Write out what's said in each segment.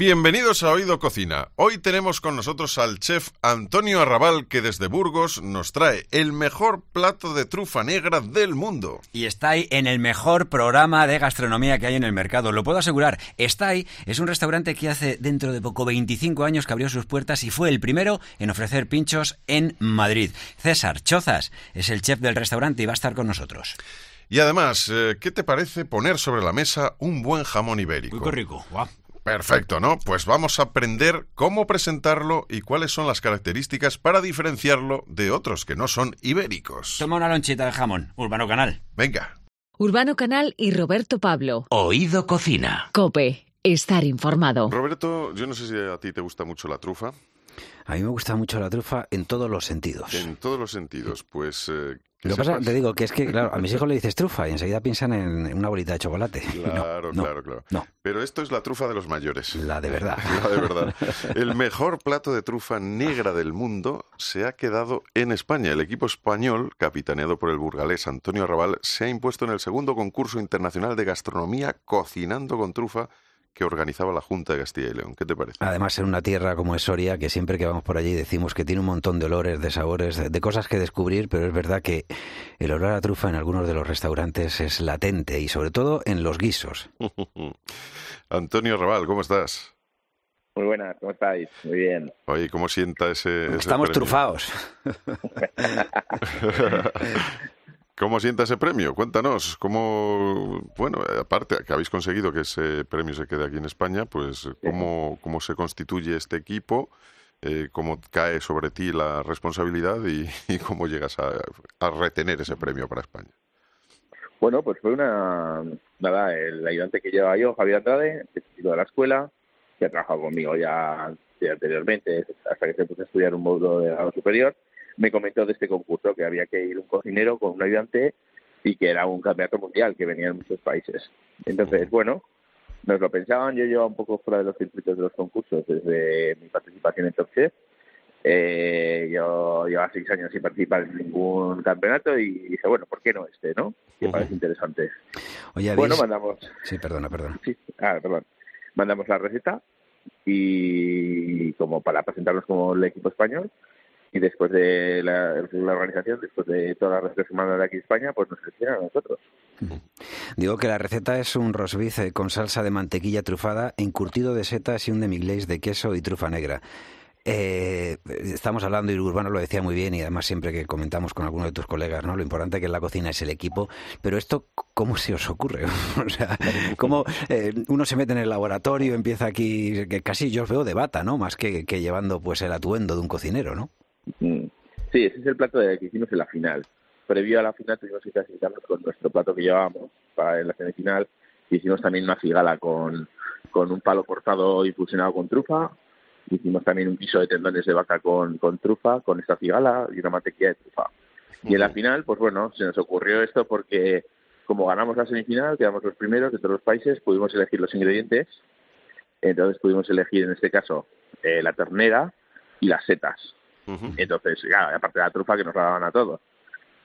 Bienvenidos a Oído Cocina. Hoy tenemos con nosotros al chef Antonio Arrabal que desde Burgos nos trae el mejor plato de trufa negra del mundo. Y está ahí en el mejor programa de gastronomía que hay en el mercado, lo puedo asegurar. Está ahí es un restaurante que hace dentro de poco 25 años que abrió sus puertas y fue el primero en ofrecer pinchos en Madrid. César Chozas es el chef del restaurante y va a estar con nosotros. Y además, eh, ¿qué te parece poner sobre la mesa un buen jamón ibérico? Muy rico. Guau. Perfecto, ¿no? Pues vamos a aprender cómo presentarlo y cuáles son las características para diferenciarlo de otros que no son ibéricos. Toma una lonchita de jamón, Urbano Canal. Venga. Urbano Canal y Roberto Pablo. Oído Cocina. Cope. Estar informado. Roberto, yo no sé si a ti te gusta mucho la trufa. A mí me gusta mucho la trufa en todos los sentidos. En todos los sentidos. Pues eh, lo que pasa, te digo, que es que, claro, a mis hijos le dices trufa y enseguida piensan en una bolita de chocolate. Claro, claro, claro. No. Pero esto es la trufa de los mayores. La de verdad. La de verdad. El mejor plato de trufa negra del mundo se ha quedado en España. El equipo español, capitaneado por el burgalés Antonio Arrabal, se ha impuesto en el segundo concurso internacional de gastronomía cocinando con trufa que organizaba la Junta de Castilla y León. ¿Qué te parece? Además, en una tierra como es Soria, que siempre que vamos por allí decimos que tiene un montón de olores, de sabores, de cosas que descubrir, pero es verdad que el olor a trufa en algunos de los restaurantes es latente y sobre todo en los guisos. Antonio Raval, ¿cómo estás? Muy buenas, ¿cómo estáis? Muy bien. Oye, ¿cómo sienta ese... Estamos trufados. ¿Cómo sienta ese premio? Cuéntanos, cómo, bueno, aparte que habéis conseguido que ese premio se quede aquí en España, pues cómo, cómo se constituye este equipo, eh, cómo cae sobre ti la responsabilidad y, cómo llegas a, retener ese premio para España. Bueno, pues fue una, nada, el ayudante que llevaba yo, Javier Andrade, que de la escuela, que ha trabajado conmigo ya anteriormente, hasta que se puso a estudiar un módulo de grado superior, me comentó de este concurso que había que ir un cocinero con un ayudante y que era un campeonato mundial que venía de muchos países. Entonces, bueno, nos lo pensaban, yo llevaba un poco fuera de los circuitos de los concursos desde mi participación en Top Chef. Eh, yo llevaba seis años sin participar en ningún campeonato y dije, bueno, ¿por qué no este, no? Que parece interesante. Oye, bueno, mandamos... Sí, perdona, perdona. Sí, ah, perdón. Mandamos la receta y como para presentarnos como el equipo español y después de la, organización, después de todas las receta que de aquí en España, pues nos eligieron a nosotros. Digo que la receta es un rosbife con salsa de mantequilla trufada, encurtido de setas y un demi de queso y trufa negra. Eh, estamos hablando, y Urbano lo decía muy bien, y además siempre que comentamos con alguno de tus colegas, ¿no? Lo importante que en la cocina es el equipo, pero esto, ¿cómo se os ocurre? o sea, ¿cómo eh, uno se mete en el laboratorio, empieza aquí, que casi yo os veo de bata, ¿no? Más que, que llevando pues el atuendo de un cocinero, ¿no? Mm. Sí, ese es el plato que hicimos en la final. Previo a la final tuvimos que clasificarnos con nuestro plato que llevábamos para en la semifinal. Hicimos también una cigala con, con un palo cortado y fusionado con trufa. Hicimos también un piso de tendones de vaca con, con trufa, con esta cigala y una mantequilla de trufa. Y en la final, pues bueno, se nos ocurrió esto porque como ganamos la semifinal, quedamos los primeros de todos los países, pudimos elegir los ingredientes. Entonces pudimos elegir en este caso eh, la ternera y las setas. Entonces, ya, aparte de la trufa que nos la daban a todos.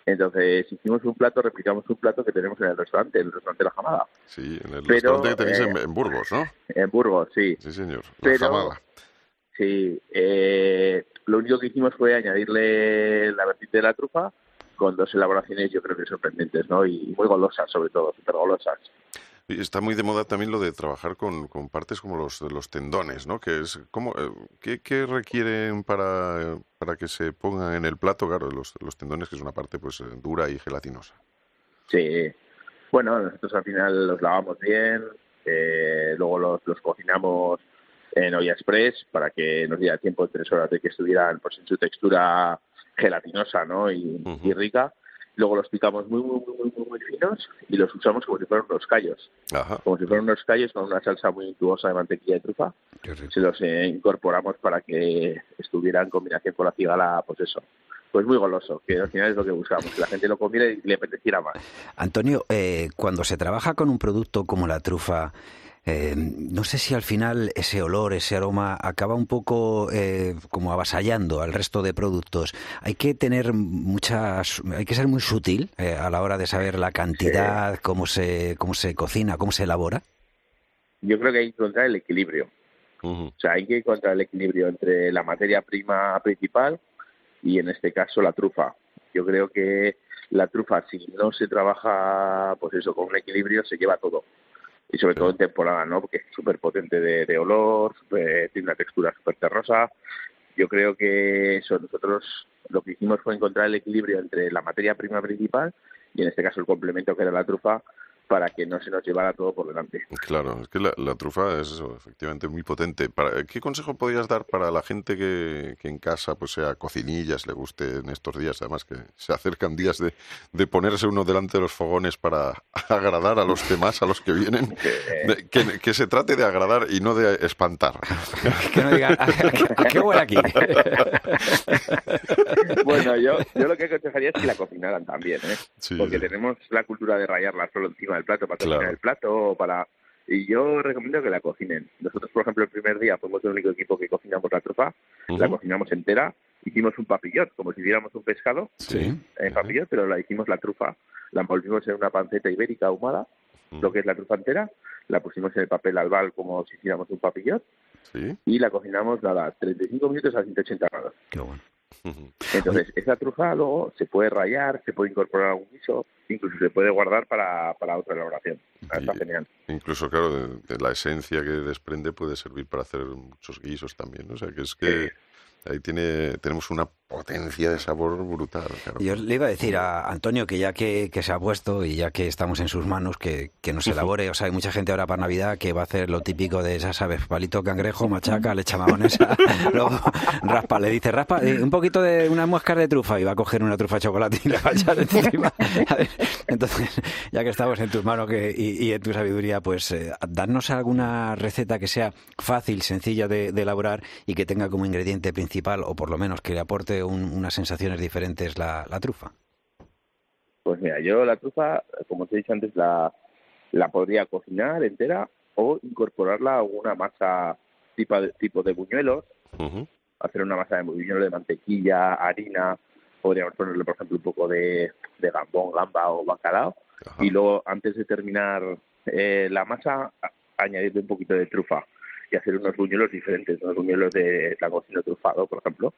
Entonces hicimos un plato, replicamos un plato que tenemos en el restaurante, en el restaurante La Jamada. Sí, en el restaurante que tenéis en, eh, Burgos, ¿no? En Burgos, sí. Sí, señor. La Jamada. Sí, eh, lo único que hicimos fue añadirle la vertiente de la trufa con dos elaboraciones yo creo que sorprendentes, ¿no? Y muy golosas, sobre todo, súper golosas. Está muy de moda también lo de trabajar con, con partes como los, los tendones, ¿no? Que es, ¿cómo, eh, qué, requieren para, para que se pongan en el plato? Claro, los, los tendones, que es una parte pues eh, dura y gelatinosa. Sí. Bueno, nosotros al final los lavamos bien, eh, luego los, los cocinamos en olla express para que nos diera tiempo de tres horas de que estuvieran pues en su textura gelatinosa ¿no? y, y rica luego los picamos muy, muy, muy, muy, muy finos y los usamos como si fueran unos callos. Como si fueran unos callos con una salsa muy untuosa de mantequilla y trufa. Se los eh, incorporamos para que estuviera en combinación con la cigala, pues eso. Pues muy goloso, que al final es lo que buscamos, que la gente lo comiera y le apeteciera más. Antonio, eh, cuando se trabaja con un producto como la trufa, eh, no sé si al final ese olor, ese aroma acaba un poco eh, como avasallando al resto de productos. Hay que tener muchas, hay que ser muy sutil eh, a la hora de saber la cantidad, cómo se, cómo se cocina, cómo se elabora. Yo creo que hay que encontrar el equilibrio. O sea, hay que encontrar el equilibrio entre la materia prima principal y en este caso la trufa. Yo creo que la trufa, si no se trabaja, pues eso, con un equilibrio, se lleva todo. Y sobre todo en temporada, ¿no? Porque es súper potente de, de olor, súper- tiene una textura súper terrosa. Yo creo que eso, nosotros lo que hicimos fue encontrar el equilibrio entre la materia prima principal y en este caso el complemento que era la trufa para que no se nos llevara todo por delante. Claro, es que la, la trufa es eso, efectivamente muy potente. Para, ¿Qué consejo podrías dar para la gente que, que en casa pues sea cocinillas, le guste en estos días, además que se acercan días de, de ponerse uno delante de los fogones para agradar a los demás, a los que vienen? De- que, que se trate de agradar y no de espantar. Que no diga, "¿A qué- a qué huele aquí? bueno, yo, yo lo que aconsejaría es que la cocinaran también, ¿eh? Sí, Porque sí. tenemos la cultura de rayarla solo encima del plato para Claro. cocinar el plato o para... Y yo recomiendo que la cocinen. Nosotros, por ejemplo, el primer día fuimos el único equipo que cocinamos la trufa, la cocinamos entera, hicimos un papillot, como si hiciéramos un pescado Sí. en papillot, pero la hicimos la trufa, la envolvimos en una panceta ibérica ahumada, Ujú. lo que es la trufa entera, la pusimos en el papel albal como si hiciéramos un papillot Sí. y la cocinamos, nada, 35 minutos a 180 grados. Qué bueno. Entonces, esa trufa luego se puede rayar, se puede incorporar a un guiso, incluso se puede guardar para, para otra elaboración. Ah, Está Y- genial. Incluso, claro, de, de la esencia que desprende puede servir para hacer muchos guisos también. ¿no? O sea, que es que ahí tiene tenemos una potencia de sabor brutal. Claro. Yo le iba a decir a Antonio que ya que, que se ha puesto y ya que estamos en sus manos, que, que nos elabore. O sea, hay mucha gente ahora para Navidad que va a hacer lo típico de, ya sabes, palito cangrejo, machaca, le echa mayonesa, luego raspa, le dice, raspa eh, un poquito de una muesca de trufa y va a coger una trufa de chocolate y le va a echar encima. A ver, Entonces, ya que estamos en tus manos que, y, y en tu sabiduría, pues eh, darnos alguna receta que sea fácil, sencilla de, de elaborar y que tenga como ingrediente principal, o por lo menos que le aporte un- unas sensaciones diferentes la, la trufa. Pues mira, yo la trufa, como te he dicho antes, la, la podría cocinar entera o incorporarla a una masa tipo de, tipo de buñuelos, hacer una masa de buñuelo de mantequilla, harina, podríamos ponerle, por ejemplo, un poco de, de gambón, gamba o bacalao, Ajá. y luego, antes de terminar eh, la masa, añadirle un poquito de trufa y hacer unos buñuelos diferentes, unos buñuelos de langostino trufado, por ejemplo.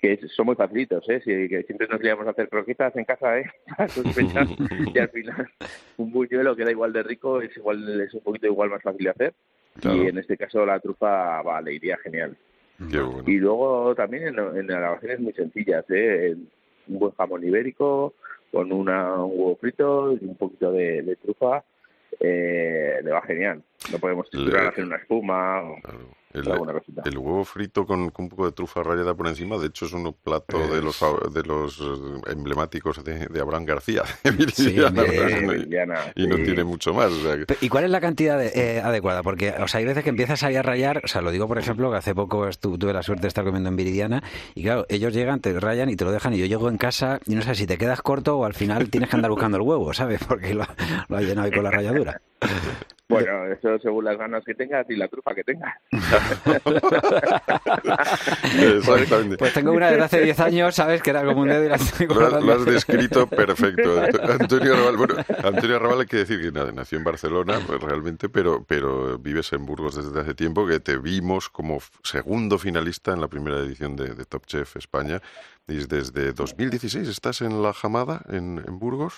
Que es- son muy facilitos, ¿eh? Si, que siempre nos a hacer croquetas en casa, ¿eh? Y al final un buñuelo queda igual de rico, es igual es un poquito igual más fácil de hacer, Claro. y en este caso la trufa va, le iría genial. Bueno. Y luego también en, en elaboraciones muy sencillas, ¿eh? un buen jamón ibérico con una, un huevo frito y un poquito de, de trufa, eh, le va genial. Lo podemos Le- triturar, hacer una espuma o Claro. El, el huevo frito con, con un poco de trufa rallada por encima, de hecho es un plato de los de los eh, emblemáticos de, de Abraham García. Y, no sí. tiene mucho más. o sea que- ¿Y cuál es la cantidad de- eh, adecuada? Porque, o sea, hay veces que empiezas ahí a rayar, o sea, lo digo por ejemplo, que hace poco estu- tuve la suerte de estar comiendo en Viridiana, y claro, ellos llegan, te rayan y te lo dejan, y yo llego en casa y no sé si te quedas corto o al final tienes que andar buscando el huevo, ¿sabes? Porque lo, lo has llenado ahí con la ralladura. Bueno, eso según las ganas que tengas y la trufa que tengas. Exactamente. Pues tengo una desde hace 10 años, ¿sabes? Que era como un dedo y la estoy Lo lo has descrito perfecto. Ant- Antonio Arrabal, bueno, Antonio Arrabal hay que decir que nada, nació en Barcelona, pues realmente, pero, pero vives en Burgos desde hace tiempo, que te vimos como segundo finalista en la primera edición de, de Top Chef España. Y desde 2016 estás en La Jamada, en, en Burgos.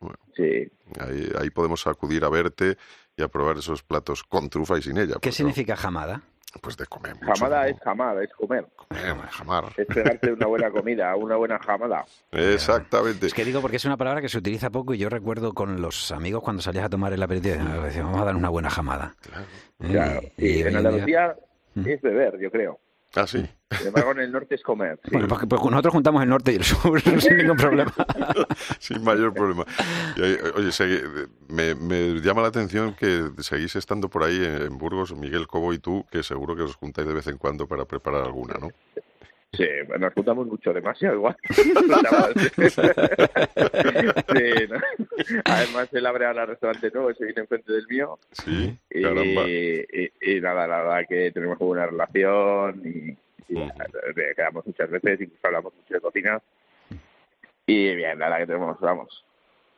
Bueno, Sí, ahí, ahí podemos acudir a verte y a probar esos platos con trufa y sin ella. ¿Qué pues, ¿no? significa jamada? Pues de comer mucho. jamada ¿no? es jamada, es comer. Comer, jamar. Es pegarte una buena comida, una buena jamada. Exactamente. Es que digo porque es una palabra que se utiliza poco y yo recuerdo con los amigos cuando salías a tomar el aperitivo, decíamos, vamos a dar una buena jamada. Claro. ¿Eh? Claro. Y- Y y hoy en día- Andalucía ¿Mm? es beber, yo creo. Ah, sí. Sin embargo, en el norte es comer. sí. Bueno, pues, pues nosotros juntamos el norte y el sur sin ningún problema. Sin mayor problema. Y, oye, segui- me, me llama la atención que seguís estando por ahí en, en Burgos, Miguel Cobo y tú, que seguro que os juntáis de vez en cuando para preparar alguna, ¿no? Sí, nos juntamos mucho, demasiado igual. sí, ¿no? Además, él abre ahora el restaurante nuevo, se viene enfrente del mío. Sí, Y, y- y nada, la verdad que tenemos buena relación y, y quedamos muchas veces, incluso hablamos mucho de cocina. Y bien, nada que tenemos, vamos,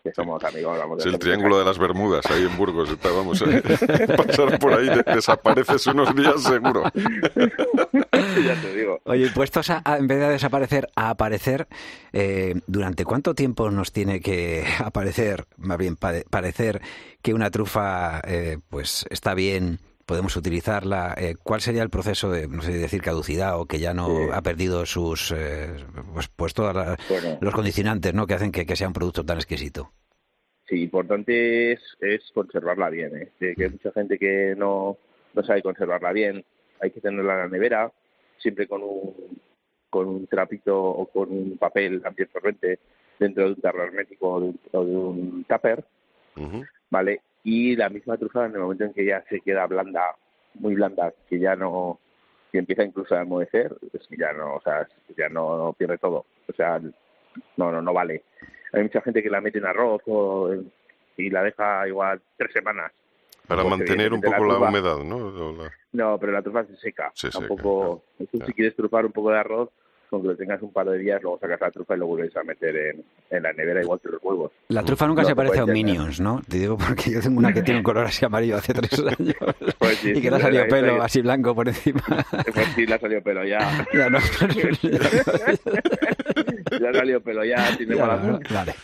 que somos amigos. Vamos, es el triángulo de las Bermudas, ahí en Burgos. Está, vamos a pasar por ahí, desapareces unos días seguro. ya te digo. Oye, puestos a, en vez de desaparecer, a aparecer, eh, ¿durante cuánto tiempo nos tiene que aparecer, más bien parecer, que una trufa eh, pues está bien podemos utilizarla. Eh, ¿Cuál sería el proceso de, no sé decir caducidad o que ya no ha perdido sus, eh, pues, pues todos los condicionantes ¿no? que hacen que, sea un producto tan exquisito? Sí, importante es, es conservarla bien. ¿eh? Que hay mucha gente que no, no sabe conservarla bien. Hay que tenerla en la nevera, siempre con un, con un trapito o con un papel antiabsorbente dentro de un tarro hermético o de un, tupper, ¿vale? Y la misma trufa en el momento en que ya se queda blanda, muy blanda, que ya no, que empieza incluso a enmohecer, es que ya no, o sea, ya no, pierde todo, o sea, no, no, no vale. Hay mucha gente que la mete en arroz o y la deja igual tres semanas. Para mantener un poco la, humedad, ¿no? No, pero la trufa se seca. Se Tampoco, si quieres trufar un poco de arroz, con que lo tengas un par de días, luego sacas la trufa y lo vuelves a meter en, en la nevera igual que los huevos. La trufa nunca se parece a un Minions, ¿no? Te digo porque yo tengo una que tiene un color así amarillo hace tres años pues y que le ha salido pelo así blanco por encima. Pues sí, le ha salido pelo ya. ya no. ya ha salido pelo ya, tiene mala Vale.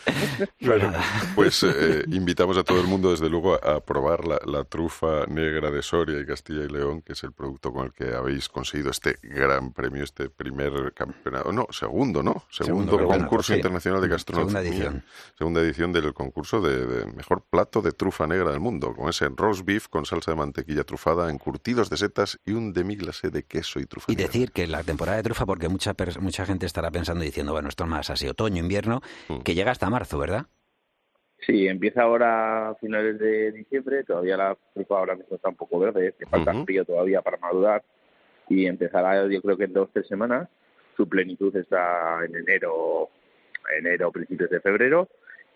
Bueno, pues eh, invitamos a todo el mundo desde luego a probar la, la trufa negra de Soria y Castilla y León, que es el producto con el que habéis conseguido este gran premio, este primer campeonato no, segundo, ¿no? Segundo, concurso internacional de gastronomía. Segunda edición. Segunda edición del concurso de, mejor plato de trufa negra del mundo, con ese roast beef con salsa de mantequilla trufada, encurtidos de setas y un demi glacé de queso y trufa. Y decir que la temporada de trufa, porque mucha mucha gente estará pensando y diciendo, bueno, esto es más así otoño, invierno, mm. que llega hasta marzo, ¿verdad? Sí, empieza ahora a finales de diciembre, todavía la trufa ahora mismo está un poco verde, que falta frío todavía para madurar y empezará yo creo que en dos o tres semanas su plenitud está en enero, enero, principios de febrero,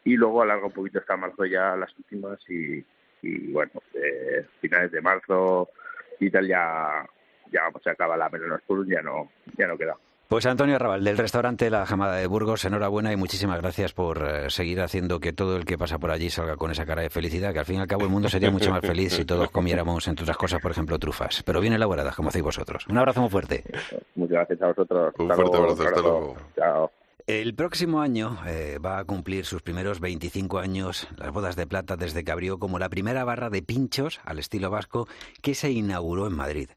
y luego alarga un poquito hasta marzo ya las últimas y, bueno, eh, finales de marzo y tal ya ya se acaba la Melonos ya no, ya no queda. Pues Antonio Raval, del restaurante La Jamada de Burgos, enhorabuena y muchísimas gracias por eh, seguir haciendo que todo el que pasa por allí salga con esa cara de felicidad, que al fin y al cabo el mundo sería mucho más feliz si todos comiéramos, entre otras cosas, por ejemplo, trufas, pero bien elaboradas, como hacéis vosotros. Un abrazo muy fuerte. Muchas gracias a vosotros. Un fuerte abrazo, hasta luego. Chao. El próximo año eh, va a cumplir sus primeros 25 años las bodas de plata desde que abrió como la primera barra de pinchos al estilo vasco que se inauguró en Madrid.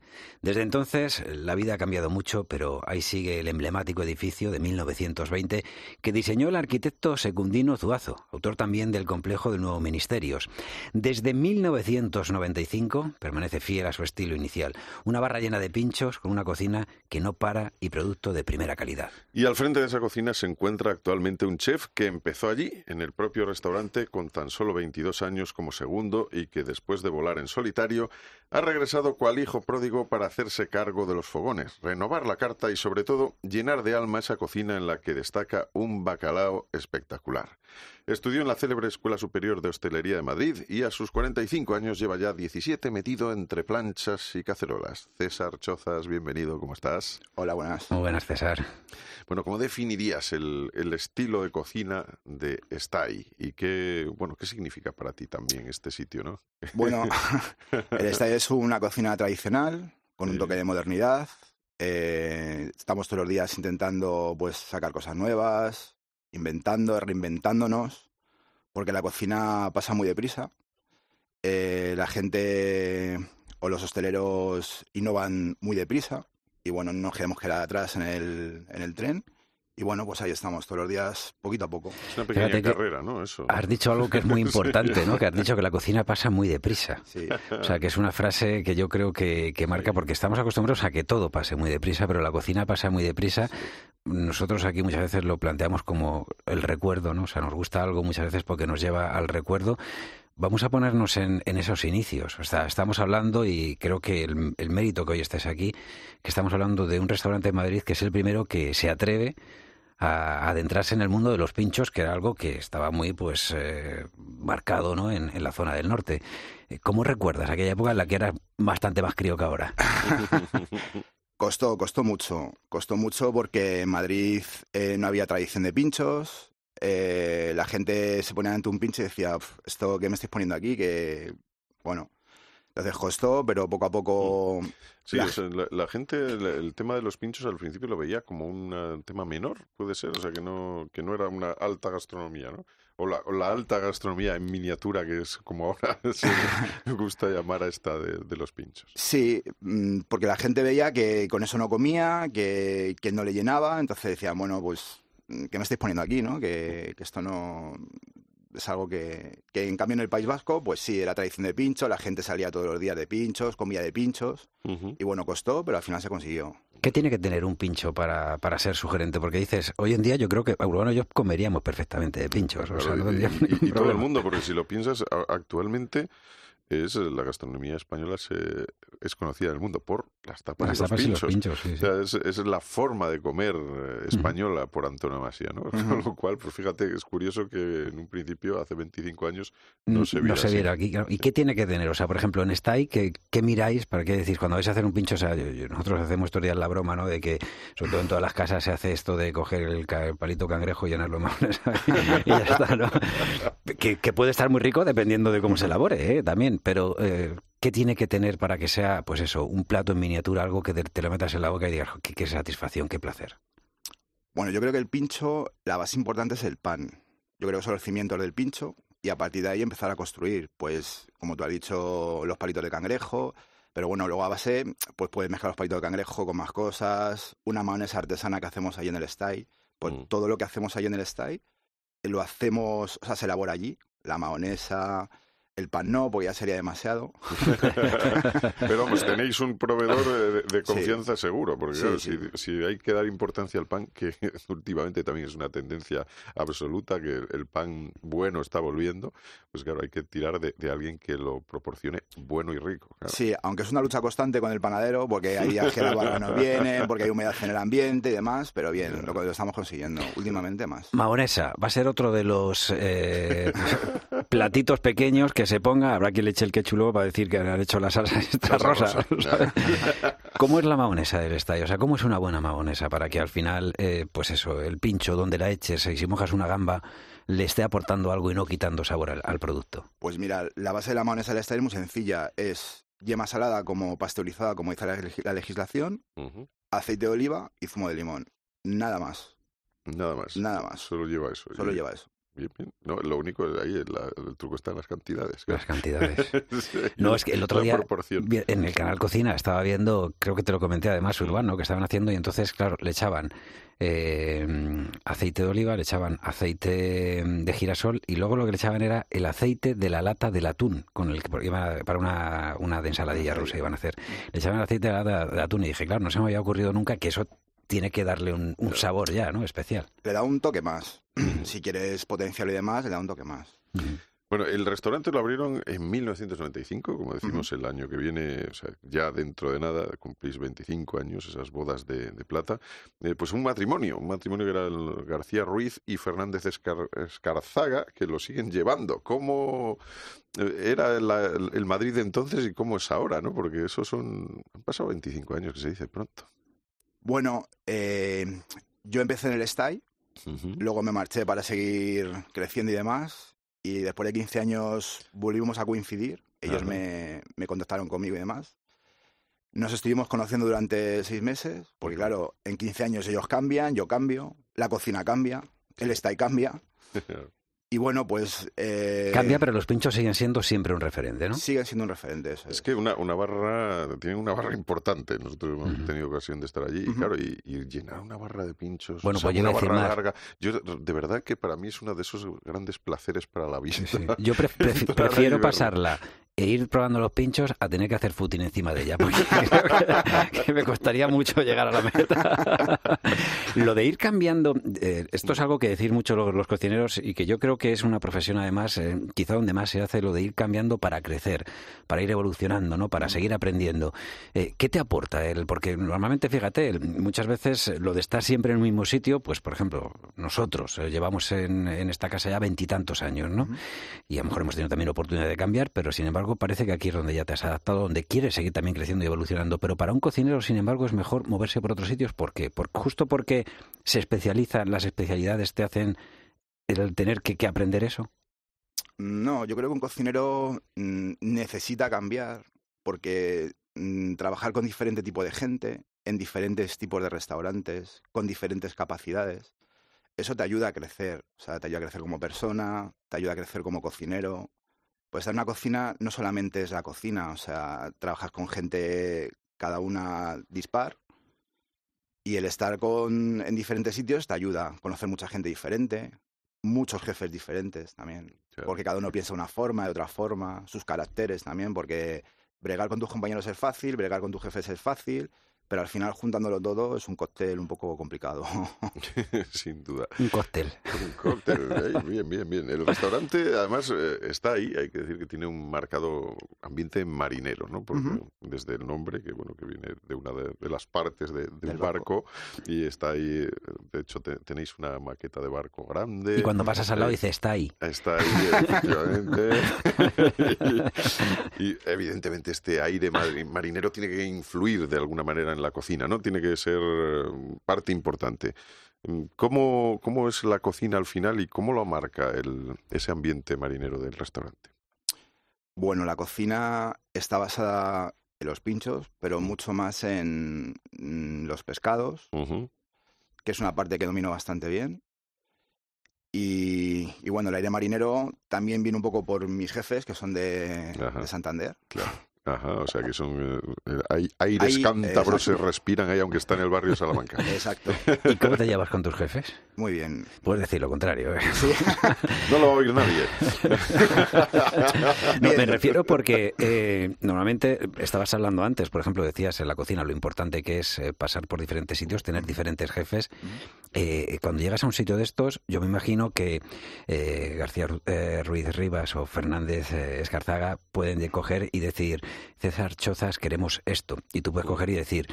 Desde entonces la vida ha cambiado mucho, pero ahí sigue el emblemático edificio de 1920 que diseñó el arquitecto Secundino Zuazo, autor también del complejo de Nuevo Ministerios. Desde 1995 permanece fiel a su estilo inicial, una barra llena de pinchos con una cocina que no para y producto de primera calidad. Y al frente de esa cocina se encuentra actualmente un chef que empezó allí, en el propio restaurante, con tan solo 22 años como segundo y que después de volar en solitario ha regresado cual hijo pródigo para hacerse cargo de los fogones, renovar la carta y sobre todo llenar de alma esa cocina en la que destaca un bacalao espectacular. Estudió en la célebre Escuela Superior de Hostelería de Madrid y a sus 45 años lleva ya 17 metido entre planchas y cacerolas. César Chozas, bienvenido, ¿cómo estás? Hola, buenas. Muy buenas, César. Bueno, ¿cómo definirías el, estilo de cocina de Stay? ¿Y qué, bueno, qué significa para ti también este sitio, no? Bueno, el Stay es una cocina tradicional con un toque de modernidad. Eh, estamos todos los días intentando pues sacar cosas nuevas, inventando, reinventándonos, porque la cocina pasa muy deprisa. Eh, la gente o los hosteleros innovan muy deprisa y bueno, no nos quedamos quedar atrás en el, en el tren. Y bueno, pues ahí estamos todos los días, poquito a poco. Es una pequeña carrera, ¿no? Eso. Has dicho algo que es muy importante, ¿no? Que has dicho que la cocina pasa muy deprisa. Sí. O sea, que es una frase que yo creo que, que marca, porque estamos acostumbrados a que todo pase muy deprisa, pero la cocina pasa muy deprisa. Nosotros aquí muchas veces lo planteamos como el recuerdo, ¿no? O sea, nos gusta algo muchas veces porque nos lleva al recuerdo, Vamos a ponernos en, esos inicios. O sea, estamos hablando, y creo que el, mérito que hoy estés aquí, que estamos hablando de un restaurante en Madrid que es el primero que se atreve a adentrarse en el mundo de los pinchos, que era algo que estaba muy pues eh, marcado ¿no? En, la zona del norte. Eh, ¿Cómo recuerdas aquella época en la que era bastante más crío que ahora? costó, costó mucho. Costó mucho porque en Madrid eh, no había tradición de pinchos, eh, la gente se ponía ante un pinche y decía, "Uf, esto que me estáis poniendo aquí, que, bueno, entonces costó, pero poco a poco... Sí, la- o sea, la, la gente, el, el tema de los pinchos al principio lo veía como un eh, tema menor, puede ser, o sea, que no, que no era una alta gastronomía, ¿no? O la, o la alta gastronomía en miniatura, que es como ahora se me gusta llamar a esta de, de los pinchos. Sí, mm, porque la gente veía que con eso no comía, que, que no le llenaba, entonces decían, bueno, pues, ¿qué me estáis poniendo aquí, no? Que, que esto no... Es algo que, que en cambio en el País Vasco, pues sí, era tradición de pincho, la gente salía todos los días de pinchos, comía de pinchos, y bueno, costó, pero al final se consiguió. ¿Qué tiene que tener un pincho para, para ser sugerente? Porque dices, hoy en día yo creo que Urbano y yo comeríamos perfectamente de pinchos. O sea, Claro, no y- todo el mundo, porque si lo piensas, actualmente es eh, la gastronomía española se, es conocida en el mundo por las tapas, Las y, los tapas y los pinchos. pinchos, sí, O sea, es, es la forma de comer eh, española por antonomasia, ¿no? Con lo cual, pues fíjate, es curioso que en un principio, hace 25 años, no se viera así. viera aquí. claro. ¿Y qué tiene que tener? O sea, por ejemplo, en Stay, ¿qué, qué miráis? ¿Para qué decís? Cuando vais a hacer un pincho, o sea, yo- yo- nosotros hacemos estos días la broma, ¿no? De que, sobre todo en todas las casas, se hace esto de coger el, palito cangrejo y llenarlo mamones y ya está, ¿no? Que, que puede estar muy rico dependiendo de cómo se elabore, ¿eh? También, pero eh, ¿qué tiene que tener para que sea, pues eso, un plato en miniatura, algo que te, lo metas en la boca y digas, qué, qué satisfacción, qué placer? Bueno, yo creo que el pincho, la base importante es el pan. Yo creo que son los cimientos del pincho y a partir de ahí empezar a construir. Pues, como tú has dicho, los palitos de cangrejo. Pero bueno, luego a base, pues puedes mezclar los palitos de cangrejo con más cosas. Una mayonesa artesana que hacemos ahí en el style. Pues Mm. todo lo que hacemos ahí en el style lo hacemos, o sea, se elabora allí. La mayonesa, el pan no, porque ya sería demasiado. Pero vamos, tenéis un proveedor de, de- de Sí. confianza seguro, porque Sí, claro, sí. Si, si hay que dar importancia al pan, que últimamente también es una tendencia absoluta, que el pan bueno está volviendo, pues claro, hay que tirar de, de alguien que lo proporcione bueno y rico. claro. Sí, aunque es una lucha constante con el panadero, porque hay días que la barra no viene, porque hay humedad en el ambiente y demás, pero bien, lo, lo estamos consiguiendo últimamente más. Mahonesa va a ser otro de los eh, platitos pequeños que se ponga. Habrá quien le eche el ketchup luego para decir que han hecho la salsa esta rosa. ¿Cómo es la mahonesa del estadio? O sea, ¿cómo es una buena mahonesa para que al final, eh, pues eso, el pincho donde la eches y si mojas una gamba le esté aportando algo y no quitando sabor al, al producto? Pues mira, la base de la mayonesa del style es muy sencilla. Es yema salada como pasteurizada, como dice la, leg- la legislación, aceite de oliva y zumo de limón. Nada más, Nada más. nada más. Solo lleva eso. Solo lleva eso. Bien, bien. No, lo único es ahí, la- el truco está en las cantidades. Las cantidades. Sí, No, es que el otro día en el canal Cocina estaba viendo, creo que te lo comenté además, Urbano, que estaban haciendo y entonces, claro, le echaban eh, aceite de oliva, le echaban aceite de girasol y luego lo que le echaban era el aceite de la lata del atún, con el que porque iban a- para una, una de ensaladilla rusa iban a hacer. Le echaban el aceite de la lata de atún y dije, claro, no se me había ocurrido nunca que eso tiene que darle un, un sabor ya, ¿no? Especial. Le da un toque más. si quieres potenciarlo y demás, le da un toque más. Bueno, el restaurante lo abrieron en 1995, como decimos, el año que viene, o sea, ya dentro de nada, cumplís 25 años, esas bodas de, de plata. Eh, pues un matrimonio, un matrimonio que era el García Ruiz y Fernández Escar- Escarzaga, que lo siguen llevando. ¿Cómo eh, era la- el Madrid de entonces y cómo es ahora, no? Porque eso son... Han pasado 25 años, que se dice pronto. Bueno, eh, yo empecé en el style, Ujú. luego me marché para seguir creciendo y demás. Y después de 15 años volvimos a coincidir. Ellos me, me contactaron conmigo y demás. Nos estuvimos conociendo durante seis meses, porque claro, en 15 años ellos cambian, yo cambio, la cocina cambia, el style cambia. Y bueno, pues... eh, Cambia, pero los pinchos siguen siendo siempre un referente, ¿no? Siguen siendo un referente. eso Es es. que una, una barra, tienen una barra importante. Nosotros hemos tenido ocasión de estar allí. Y claro, y, y llenar una barra de pinchos. Bueno, o sea, pues una barra más. larga. Yo, de verdad que para mí es uno de esos grandes placeres para la vista. Sí, sí. Yo pre- prefiero pasarla e ir probando los pinchos a tener que hacer footing encima de ella, porque creo que, me costaría mucho llegar a la meta. Lo de ir cambiando, eh, esto es algo que decir mucho los, los cocineros y que yo creo que es una profesión además, eh, quizá donde más se hace lo de ir cambiando para crecer, para ir evolucionando, ¿no? para seguir aprendiendo. Eh, ¿Qué te aporta él? Porque normalmente, fíjate, muchas veces lo de estar siempre en el mismo sitio, pues por ejemplo, nosotros eh, llevamos en, en esta casa ya veintitantos años, ¿no? y a lo mejor hemos tenido también oportunidad de cambiar, pero sin embargo parece que aquí es donde ya te has adaptado, donde quieres seguir también creciendo y evolucionando. Pero para un cocinero, sin embargo, es mejor moverse por otros sitios. ¿Por qué? Por, justo porque se especializan, las especialidades te hacen el tener que, que aprender eso? No, yo creo que un cocinero mm, necesita cambiar porque mm, trabajar con diferente tipo de gente, en diferentes tipos de restaurantes, con diferentes capacidades, eso te ayuda a crecer. O sea, te ayuda a crecer como persona, te ayuda a crecer como cocinero. Pues estar en una cocina no solamente es la cocina, o sea, trabajas con gente, cada una dispar, y el estar con, en diferentes sitios te ayuda a conocer mucha gente diferente, muchos jefes diferentes también, porque cada uno piensa de una forma, de otra forma, sus caracteres también, porque bregar con tus compañeros es fácil, bregar con tus jefes es fácil, pero al final juntándolo todo es un cóctel un poco complicado. Sin duda. Un cóctel. Un cóctel, bien, bien, bien. El restaurante, además, eh, está ahí, hay que decir que tiene un marcado ambiente marinero, ¿no? Porque Ujú. desde el nombre, que bueno, que viene de una de, de las partes de- del barco, barco. y está ahí, eh, de hecho, te- tenéis una maqueta de barco grande. Y cuando pasas al lado Eh, dices, está ahí. Está ahí, efectivamente. y, y, evidentemente este aire mari- marinero tiene que influir de alguna manera en la cocina, ¿no? Tiene que ser eh, parte importante. Mm, ¿Cómo, cómo es la cocina al final y cómo lo marca el, ese ambiente marinero del restaurante? Bueno, la cocina está basada en los pinchos, pero mucho más en mm, los pescados, que es una parte que domino bastante bien. Y, y bueno, el aire marinero también viene un poco por mis jefes, que son de, de Santander. Ajá, o sea que son eh, hay aires Ahí, cántabros se respiran ahí aunque está en el barrio de Salamanca. Exacto, ¿Y cómo te llevas con tus jefes? muy bien. Puedes decir lo contrario. ¿eh? No lo va a oír nadie. No, me refiero porque eh, normalmente estabas hablando antes, por ejemplo, decías en la cocina lo importante que es eh, pasar por diferentes sitios, tener diferentes jefes. Eh, cuando llegas a un sitio de estos, yo me imagino que eh, García Ru- eh, Ruiz Rivas o Fernández eh, Escarzaga pueden de coger y decir, César Chozas, queremos esto. Y tú puedes coger y decir,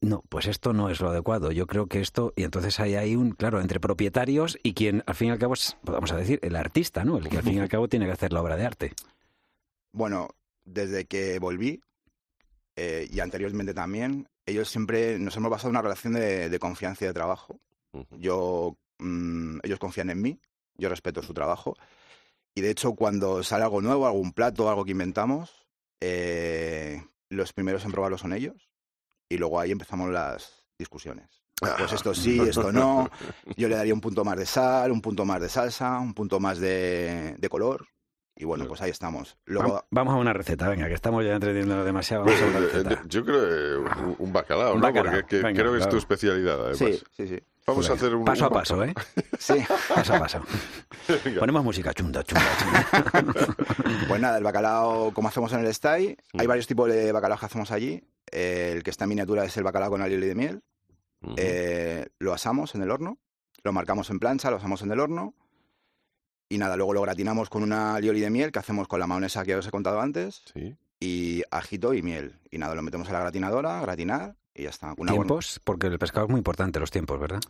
no, pues esto no es lo adecuado. Yo creo que esto, y entonces hay ahí un, claro, entre propietarios y quien al fin y al cabo es, vamos a decir, el artista, ¿no? El que al fin y al cabo tiene que hacer la obra de arte. Bueno, desde que volví, eh, y anteriormente también, ellos siempre nos hemos basado en una relación de, de confianza y de trabajo. Yo, mm, ellos confían en mí, yo respeto su trabajo. Y de hecho, cuando sale algo nuevo, algún plato, algo que inventamos, eh, los primeros en probarlo son ellos. Y luego ahí empezamos las discusiones. Pues esto sí, esto no. Yo le daría un punto más de sal, un punto más de salsa, un punto más de, de color. Y bueno, pues ahí estamos. Luego, Vam- Vamos a una receta, venga, que estamos ya entreteniendo demasiado. Pues, Vamos a una eh, receta. yo creo un, bacalao, Un ¿no? bacalao, Porque que- venga, creo que es tu especialidad, además. sí, sí, sí. Vamos a hacer un paso a paso, ¿eh? Sí. Paso a paso. Venga. Ponemos música chunda, chunda, chunda. Pues nada, el bacalao, como hacemos en el style, Sí. hay varios tipos de bacalao que hacemos allí. Eh, el que está en miniatura es el bacalao con alioli de miel. Eh, lo asamos en el horno, lo marcamos en plancha, lo asamos en el horno. Y nada, luego lo gratinamos con una alioli de miel que hacemos con la mayonesa que os he contado antes. Sí. Y ajito y miel. Y nada, lo metemos a la gratinadora, a gratinar y ya está. Una buena- Tiempos, porque el pescado es muy importante, los tiempos, ¿verdad?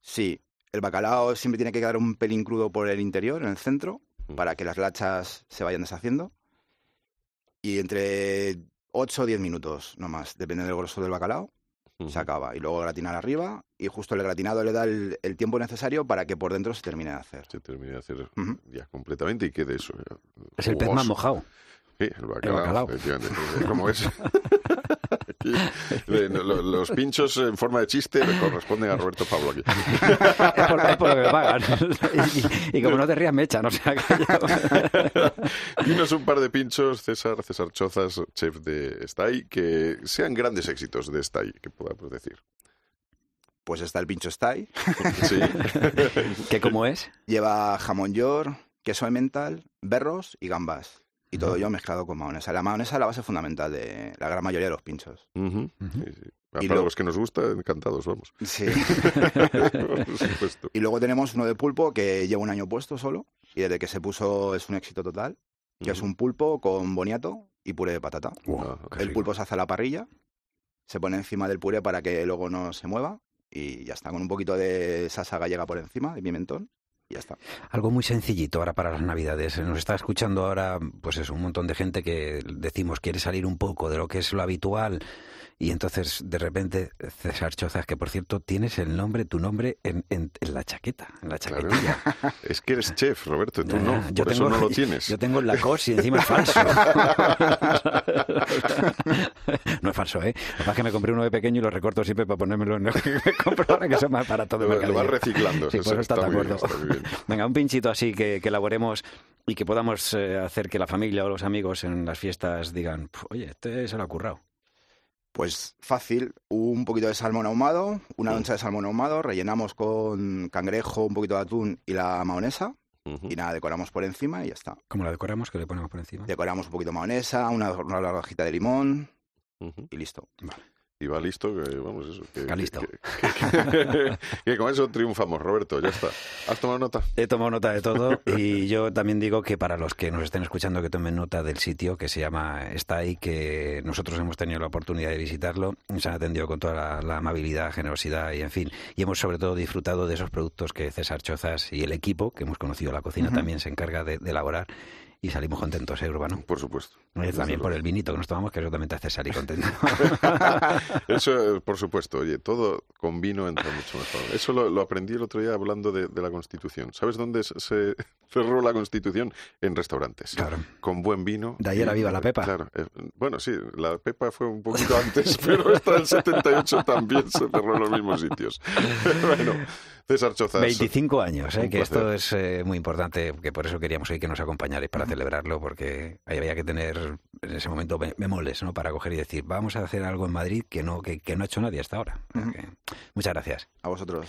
Sí, el bacalao siempre tiene que quedar un pelín crudo por el interior, en el centro, Mm. para que las lachas se vayan deshaciendo. Y entre 8 o 10 minutos, no más, depende del grosor del bacalao, se acaba. Y luego gratinar arriba y justo el gratinado le da el, el tiempo necesario para que por dentro se termine de hacer. Se termina de hacer ya completamente y quede eso. ya Es el pez más mojado. Sí, el bacalao. bacalao. efectivamente. Eh, ¿Cómo es? Los pinchos en forma de chiste le corresponden a Roberto Pablo aquí. Es por, es por lo que me pagan. Y, y como no te rías, me echan. O sea, que yo- Dinos un par de pinchos, César, César Chozas, chef de Stay, que sean grandes éxitos de Stay, que podamos decir. Pues está el pincho style, Sí. ¿Qué cómo es? lleva jamón york, queso emmental, berros y gambas. Y todo ello mezclado con mayonesa. La mayonesa es la base fundamental de la gran mayoría de los pinchos. Ujú. Ujú. Sí, sí. Ah, Y Para lo- los que nos gusta, encantados, vamos. Sí. Por supuesto. Y luego tenemos uno de pulpo que lleva un año puesto solo y desde que se puso es un éxito total, que es un pulpo con boniato y puré de patata. Qué El rico. pulpo se hace a la parrilla, se pone encima del puré para que luego no se mueva y ya está, con un poquito de salsa gallega por encima, de pimentón. Algo muy sencillito ahora para las Navidades. Nos está escuchando ahora, pues es un montón de gente que decimos quiere salir un poco de lo que es lo habitual y entonces, de repente, César Chozas, que por cierto, tienes el nombre, tu nombre en, en, la chaqueta, en la chaquetilla. Es que eres chef, Roberto, tú no, yo por eso no lo tienes. Yo tengo la cos y encima es falso. no es falso, ¿eh? Lo que me compré uno de pequeño y lo recorto siempre para ponérmelo en lo que me compro ahora, que son más para todo. Lo, lo vas reciclando. Sí, por eso está, de acuerdo. Venga, un pinchito así que, que elaboremos y que podamos eh, hacer que la familia o los amigos en las fiestas digan, oye, este se lo ha currado. Pues fácil, un poquito de salmón ahumado, una loncha de salmón ahumado, rellenamos con cangrejo, un poquito de atún y la mahonesa. Y nada, decoramos por encima y ya está. ¿Cómo la decoramos? ¿Qué le ponemos por encima? Decoramos un poquito de mahonesa, una, una de limón y listo. Vale y va listo, que vamos, eso. Que, listo. Que, con eso triunfamos, Roberto, ya está. ¿Has tomado nota? He tomado nota de todo y yo también digo que para los que nos estén escuchando que tomen nota del sitio que se llama Está ahí, que nosotros hemos tenido la oportunidad de visitarlo, nos han atendido con toda la, amabilidad, generosidad y en fin, y hemos sobre todo disfrutado de esos productos que César Chozas y el equipo, que hemos conocido la cocina, también se encarga de elaborar y salimos contentos, ¿eh, Urbano? Por supuesto. También por el vinito que nos tomamos, que eso también te hace salir contento. eso, por supuesto. Oye, todo con vino entra mucho mejor. Eso lo, aprendí el otro día hablando de, la Constitución. ¿Sabes dónde se cerró la Constitución? En restaurantes. Claro. Con buen vino. De ahí era viva la Pepa. Claro. Eh, bueno, sí, la Pepa fue un poquito antes, pero esta del 78 también se cerró en los mismos sitios. bueno, César Chozas. 25 años, ¿eh? que esto es eh, muy importante, que por eso queríamos hoy que nos acompañarais para celebrarlo, porque había que tener en ese momento memoles ¿no? para coger y decir, vamos a hacer algo en Madrid que no, que, no ha hecho nadie hasta ahora. muchas gracias. A vosotros.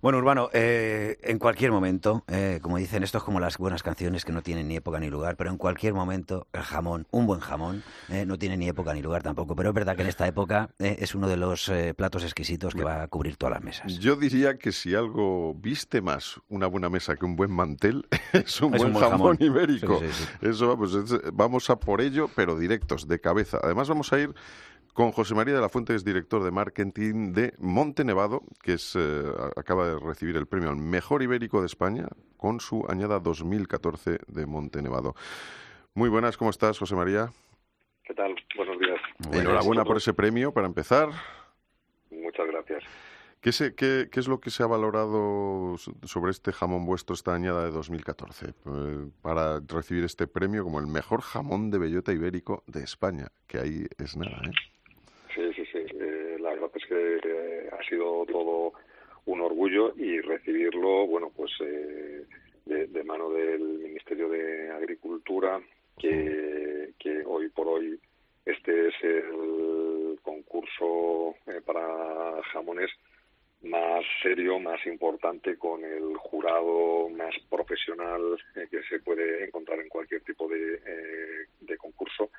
Bueno, Urbano, eh, en cualquier momento, eh, como dicen, esto es como las buenas canciones que no tienen ni época ni lugar, pero en cualquier momento el jamón, un buen jamón, no tiene ni época ni lugar tampoco. Pero es verdad que en esta época es uno de los platos exquisitos que va a cubrir todas las mesas. Yo diría que si algo viste más una buena mesa que un buen mantel, es un buen jamón, ibérico. Eso, pues, vamos a por ello, pero directos, de cabeza. Además, vamos a ir con José María de la Fuente, que es director de marketing de Monte Nevado, que es, eh, acaba de recibir el premio al mejor ibérico de España con su añada 2014 de Monte Nevado. Muy buenas, ¿cómo estás, José María? ¿Qué tal? Buenos días. Enhorabuena por ese premio, para empezar. Muchas gracias. ¿Qué, qué, ¿Qué, es lo que se ha valorado sobre este jamón vuestro esta añada de 2014 eh, para recibir este premio como el mejor jamón de bellota ibérico de España? Que ahí es nada, ¿eh? Sí, sí, sí. Eh, la verdad es que eh, ha sido todo un orgullo y recibirlo, bueno, pues de, de, mano del Ministerio de Agricultura, que, que hoy por hoy este es el concurso para jamones más serio, más importante, con el jurado más profesional eh, que se puede encontrar en cualquier tipo de, eh, de concurso.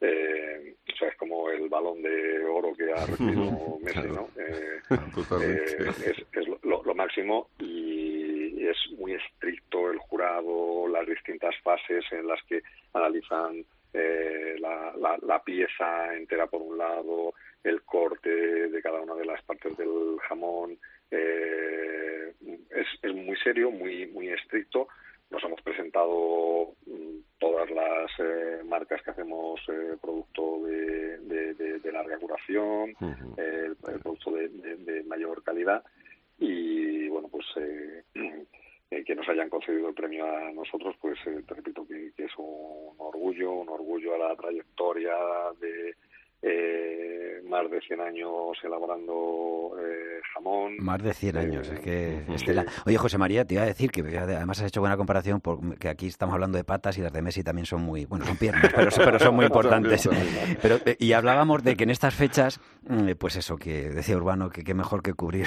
Eh, o sea, es como el balón de oro que ha recibido Messi, ¿no? Eh, es, es lo, lo, máximo y es muy estricto el jurado, las distintas fases en las que analizan la, la, la pieza entera por un lado, el corte de cada una de las partes del jamón. Eh, es, es, muy serio, muy, muy estricto. Nos hemos presentado mm, todas las eh, marcas que hacemos eh, producto de, de, larga curación, el, producto de, mayor calidad y bueno pues que nos hayan concedido el premio a nosotros pues te repito que, que, es un orgullo un orgullo a la trayectoria de eh, más de 100 años elaborando eh, jamón. Más de 100 años, es que... Estela. Oye, José María, te iba a decir que además has hecho buena comparación porque aquí estamos hablando de patas y las de Messi también son muy... Bueno, son piernas, pero, pero son muy importantes. pero, eh, y hablábamos de que en estas fechas, mm, pues eso, que decía Urbano, que qué mejor que cubrir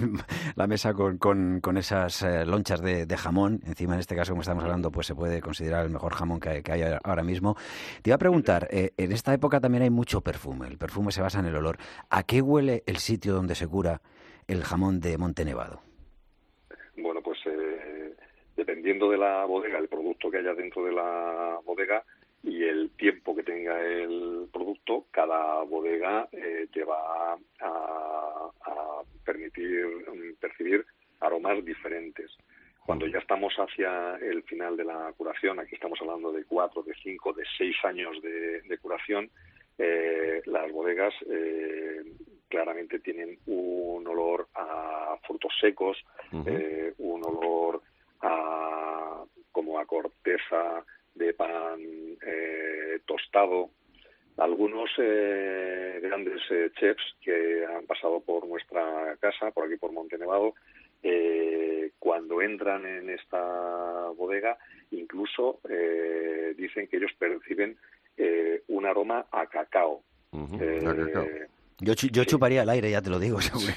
la mesa con, con, esas eh, lonchas de, jamón. Encima, en este caso, como estamos hablando, pues se puede considerar el mejor jamón que hay, ahora mismo. Te iba a preguntar, en esta época también hay mucho perfume. El perfume se basa en el olor. ¿A qué huele el sitio donde se cura el jamón de Montenevado? Bueno, pues eh, dependiendo de la bodega, el producto que haya dentro de la bodega y el tiempo que tenga el producto, cada bodega eh, te va a, permitir mm, percibir aromas diferentes. Cuando ya estamos hacia el final de la curación, aquí estamos hablando de cuatro, de cinco, de seis años de, curación, eh, las bodegas eh, claramente tienen un olor a frutos secos, eh, un olor a como a corteza de pan tostado. Algunos grandes chefs que han pasado por nuestra casa, por aquí por Montenevado, eh, cuando entran en esta bodega, incluso eh, dicen que ellos perciben eh, un aroma a cacao. Eh, yo, yo chuparía el aire, ya te lo digo.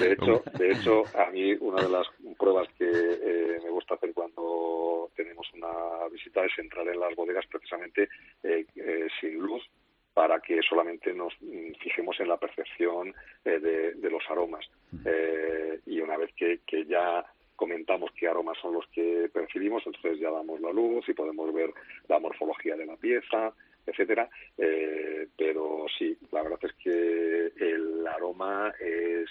de, hecho, de hecho, a mí una de las pruebas que eh, me gusta hacer cuando tenemos una visita es entrar en las bodegas precisamente eh, sin luz para que solamente nos mm, fijemos en la percepción eh, de, los aromas. Eh, y una vez que, ya comentamos qué aromas son los que percibimos, entonces ya damos la luz y podemos ver la morfología de la pieza, etcétera. Eh, pero sí, la verdad es que el aroma es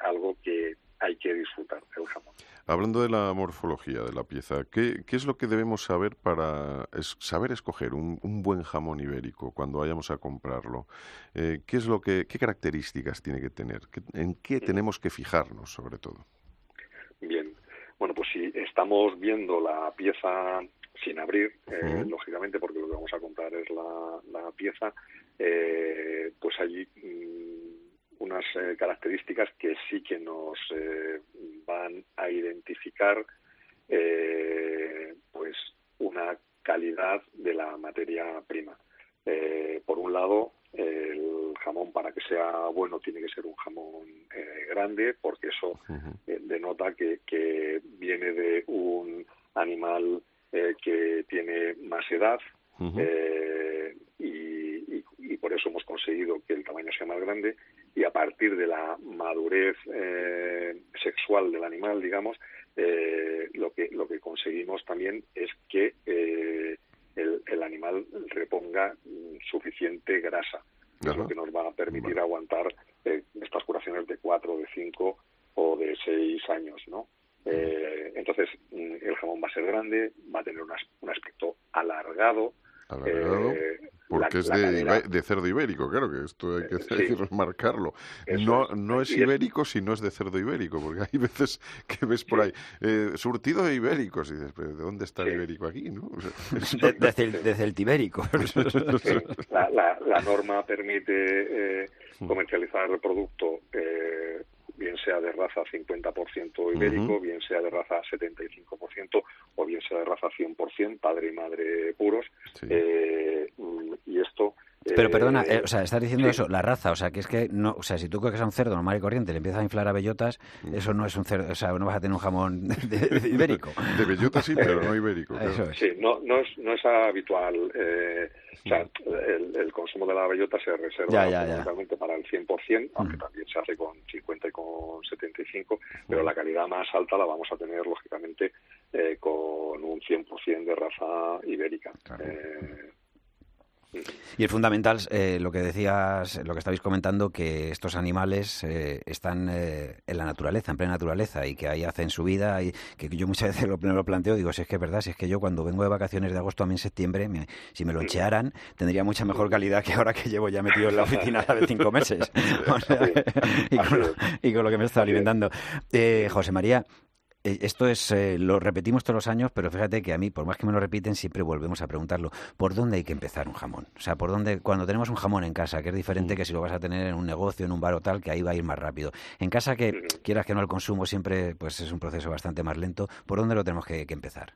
algo que hay que disfrutar el jamón. Hablando de la morfología de la pieza, ¿qué, qué es lo que debemos saber para saber escoger un, buen jamón ibérico cuando vayamos a comprarlo? Eh, ¿Qué es lo que, qué características tiene que tener? ¿En qué tenemos que fijarnos, sobre todo? Bien, bueno, pues si estamos viendo la pieza sin abrir, eh, lógicamente, porque lo que vamos a comprar es la, pieza, eh, pues allí mm, unas eh, características que sí que nos van a identificar pues una calidad de la materia prima. por un lado, el jamón para que sea bueno tiene que ser un jamón grande porque eso denota que, que, viene de un animal que tiene más edad y, y, por eso hemos conseguido que el tamaño sea más grande y a partir de la madurez eh, sexual del animal, digamos, eh, lo que lo que conseguimos también es que eh, el, animal reponga suficiente grasa, que es lo que nos va a permitir aguantar estas curaciones de cuatro, de cinco o de seis años, ¿no? Entonces mm, el jamón va a ser grande, va a tener un aspecto alargado, alargado. Porque es de, cerdo ibérico, claro que esto hay que, remarcarlo. no, no es ibérico si no es de cerdo ibérico, porque hay veces que ves por ahí eh, surtido de ibéricos y dices, ¿de dónde está el ibérico aquí? ¿no? de, celtibérico. La, la, norma permite eh, comercializar el producto eh, bien sea de raza 50% ibérico, bien sea de raza 75% o bien sea de raza 100%, padre y madre puros. Eh, y esto pero perdona, eh, o sea, estás diciendo eso, la raza, o sea, que es que no, o sea, si tú coges a un cerdo normal y corriente le empiezas a inflar a bellotas, mm. eso no es un cerdo, o sea, no vas a tener un jamón de, ibérico. De bellota sí, pero no ibérico. Sí, no, no es, no es habitual, eh, o sea, el, consumo de la bellota se reserva ya, para el 100%, aunque mm. también se hace con 50 y con 75, pero la calidad más alta la vamos a tener, lógicamente, eh, con un 100% de raza ibérica. Eh, y es fundamental eh, lo que decías, lo que estabais comentando, que estos animales eh, están eh, en la naturaleza, en plena naturaleza, y que ahí hacen su vida, y que yo muchas veces lo, lo planteo, digo, si es que es verdad, si es que yo cuando vengo de vacaciones de agosto a mí en septiembre, si me lo enchearan, tendría mucha mejor calidad que ahora que llevo ya metido en la oficina de cinco meses. y, con lo, que me está alimentando. José María, eh, esto es, eh, lo repetimos todos los años, pero fíjate que a mí, por más que me lo repiten, siempre volvemos a preguntarlo. ¿Por dónde hay que empezar un jamón? O sea, ¿por dónde, cuando tenemos un jamón en casa, que es diferente mm. que si lo vas a tener en un negocio, en un bar o tal, que ahí va a ir más rápido. En casa, que quieras que no, el consumo siempre pues es un proceso bastante más lento. ¿Por dónde lo tenemos que, empezar?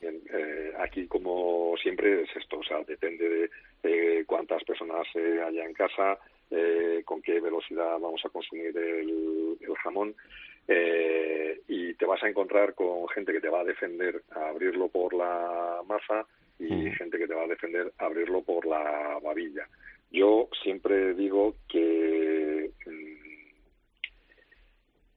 Eh, aquí, como siempre, es esto. O sea, depende de cuántas personas haya en casa, con qué velocidad vamos a consumir el, el jamón. Eh, y te vas a encontrar con gente que te va a defender a abrirlo por la masa y mm. gente que te va a defender a abrirlo por la babilla. Yo siempre digo que, mm,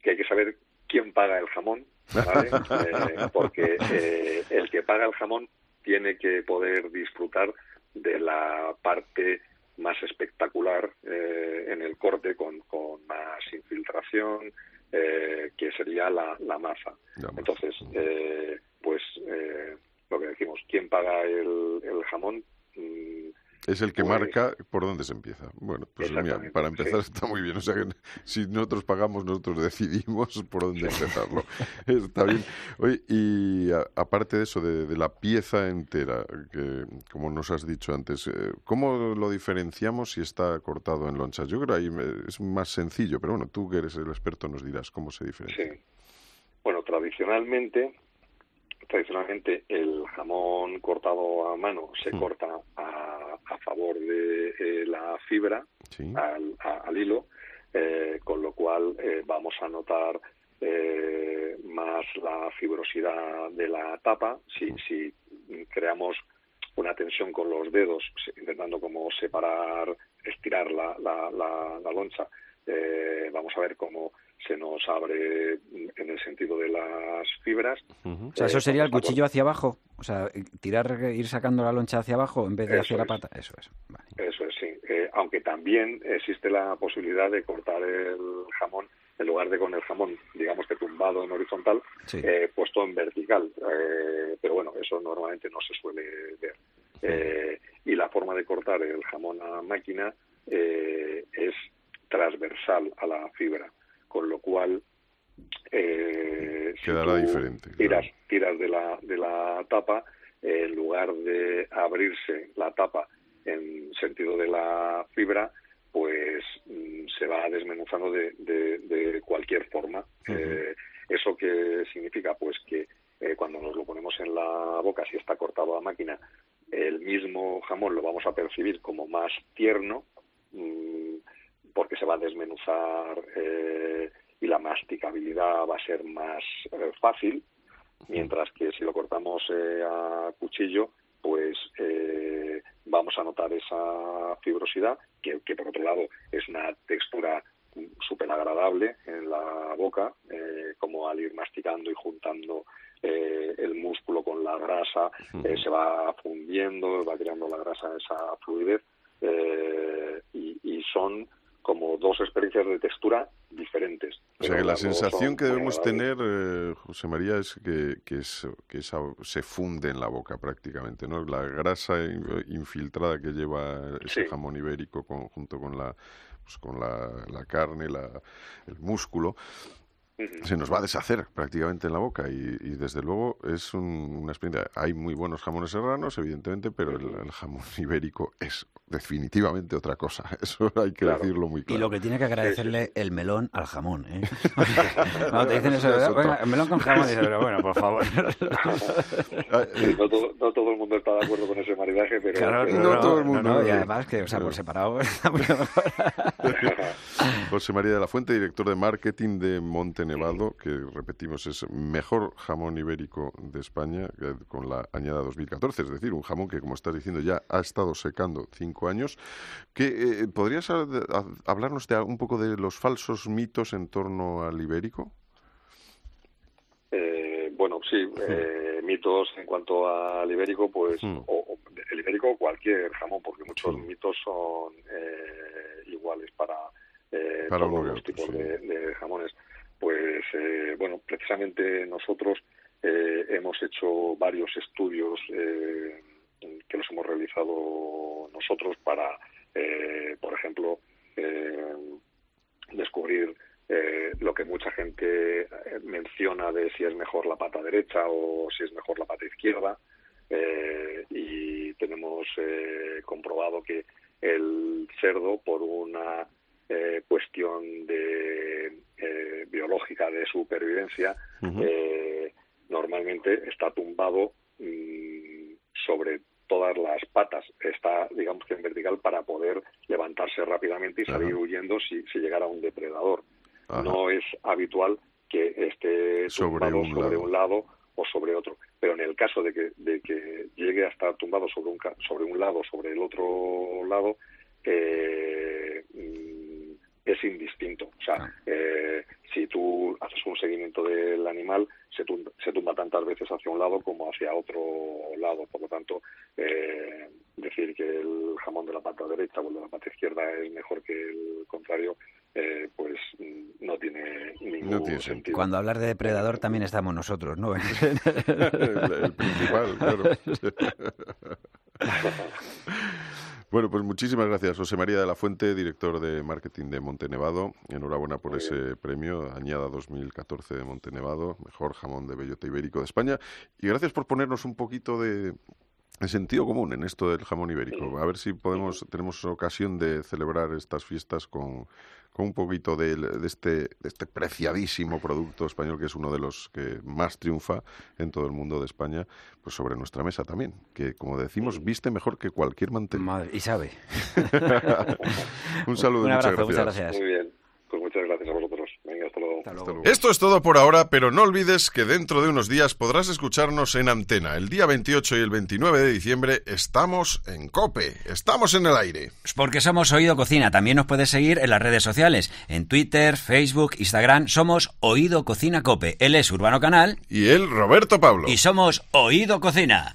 que hay que saber quién paga el jamón, eh, porque eh, el que paga el jamón tiene que poder disfrutar de la parte más espectacular en el corte con, con más infiltración, eh, que sería la, la masa. Entonces, eh, pues eh, lo que decimos, ¿quién paga el, el jamón? Mm, es el que pues marca por dónde se empieza. Bueno, pues mira, para empezar está muy bien. O sea que si nosotros pagamos, nosotros decidimos por dónde empezarlo. está bien. Oye, y aparte de eso, de, la pieza entera, que como nos has dicho antes, eh, ¿cómo lo diferenciamos si está cortado en lonchas? Yo creo que ahí es más sencillo, pero bueno, tú que eres el experto nos dirás cómo se diferencia. Sí. Bueno, tradicionalmente tradicionalmente el jamón cortado a mano se hmm. corta a, a, favor de eh, la fibra al, al, hilo, eh, con lo cual eh, vamos a notar más la fibrosidad de la tapa. Si, si creamos una tensión con los dedos, intentando como separar, estirar la, la, la, la loncha, vamos a ver cómo se nos abre en el sentido de las fibras. O sea, eso sería el cuchillo hacia abajo, o sea, tirar, ir sacando la loncha hacia abajo en vez de hacia la pata. Eso es. Eso es, sí. Eh, aunque también existe la posibilidad de cortar el jamón en lugar de con el jamón, digamos que tumbado en horizontal, eh, puesto en vertical. Eh, pero bueno, eso normalmente no se suele ver. y la forma de cortar el jamón a máquina es transversal a la fibra con lo cual eh, quedará diferente. Tiras, tiras de la, de la tapa, en lugar de abrirse la tapa en sentido de la fibra, pues mm, se va desmenuzando de, de, cualquier forma. Eh, ¿Eso qué significa? Pues que eh, cuando nos lo ponemos en la boca, si está cortado a máquina, el mismo jamón lo vamos a percibir como más tierno, mm, porque se va a desmenuzar eh, y la masticabilidad va a ser más eh, fácil, mientras que si lo cortamos eh, a cuchillo, pues vamos a notar esa fibrosidad, que, por otro lado es una textura súper agradable en la boca, como al ir masticando y juntando el músculo con la grasa, se va fundiendo, va creando la grasa esa fluidez, y, y son como dos experiencias de textura diferentes. O sea que la sensación que debemos tener, eh, José María, es que, que, que se funde en la boca prácticamente, ¿no? La grasa infiltrada que lleva ese jamón ibérico junto con la, pues, con la, la carne, la, el músculo, se nos va a deshacer prácticamente en la boca y, desde luego es una experiencia. Hay muy buenos jamones serranos, evidentemente, pero el, jamón ibérico es definitivamente otra cosa. Eso hay que decirlo muy claro. Y lo que tiene que agradecerle el melón al jamón. ¿eh? Cuando te dicen eso, el melón con jamón, dices, pero bueno, por favor. no, todo, el mundo está de acuerdo con ese maridaje, pero... Claro, no, todo el mundo. y además que, o sea, por separado José María de la Fuente, director de marketing de Monte Nevado, que repetimos es mejor jamón ibérico de España con la añada 2014, es decir, un jamón que, como estás diciendo, ya ha estado secando cinco años. Que, eh, ¿Podrías hablarnos de, un poco de los falsos mitos en torno al ibérico? Eh, bueno, sí, eh, mitos en cuanto al ibérico, pues, hmm. o, el ibérico o cualquier jamón, porque muchos mitos son iguales para, todos los tipos de, jamones eh, bueno, precisamente nosotros eh, hemos hecho varios estudios eh, que los hemos realizado nosotros para, por ejemplo, descubrir lo que mucha gente menciona de si es mejor la pata derecha o si es mejor la pata izquierda. y tenemos comprobado que el cerdo, por supervivencia, eh, normalmente está tumbado mm, sobre todas las patas. Está, digamos que en vertical para poder levantarse rápidamente y salir huyendo si, si, llegara un depredador. No es habitual que esté tumbado sobre, un, sobre lado. un lado o sobre otro. Pero en el caso de que, de que llegue a estar tumbado sobre un, sobre un lado, sobre el otro lado, eh, es indistinto. O sea, ah. eh, si tú haces un seguimiento del animal, se tumba, se tumba tantas veces hacia un lado como hacia otro lado. Por lo tanto, eh, decir que el jamón de la pata derecha o el de la pata izquierda es mejor que el contrario eh, pues no tiene ningún sentido. Cuando hablar de depredador también estamos nosotros, ¿no? el, el principal, claro. Bueno, pues muchísimas gracias, José María de la Fuente, director de marketing de Montenevado. Enhorabuena por ese premio, Añada 2014 de Montenevado, mejor jamón de bellota ibérico de España. Y gracias por ponernos un poquito de, sentido común en esto del jamón ibérico. A ver si podemos tenemos ocasión de celebrar estas fiestas con, con un poquito de, este, de este preciadísimo producto español que es uno de los que más triunfa en todo el mundo de España, pues sobre nuestra mesa también, que como decimos, viste mejor que cualquier mantel. Madre, y sabe. un saludo, un abrazo, muchas gracias. Muy bien, pues muchas gracias a vosotros. Venga, hasta luego. Hasta luego. Esto es todo por ahora, pero no olvides que dentro de unos días podrás escucharnos en antena. El día 28 y el 29 de diciembre estamos en Cope, estamos en el aire. Porque somos Oído Cocina. También nos puedes seguir en las redes sociales. En Twitter, Facebook, Instagram, somos Oído Cocina Cope. Él es Urbano Canal. Y él, Roberto Pablo. Y somos Oído Cocina.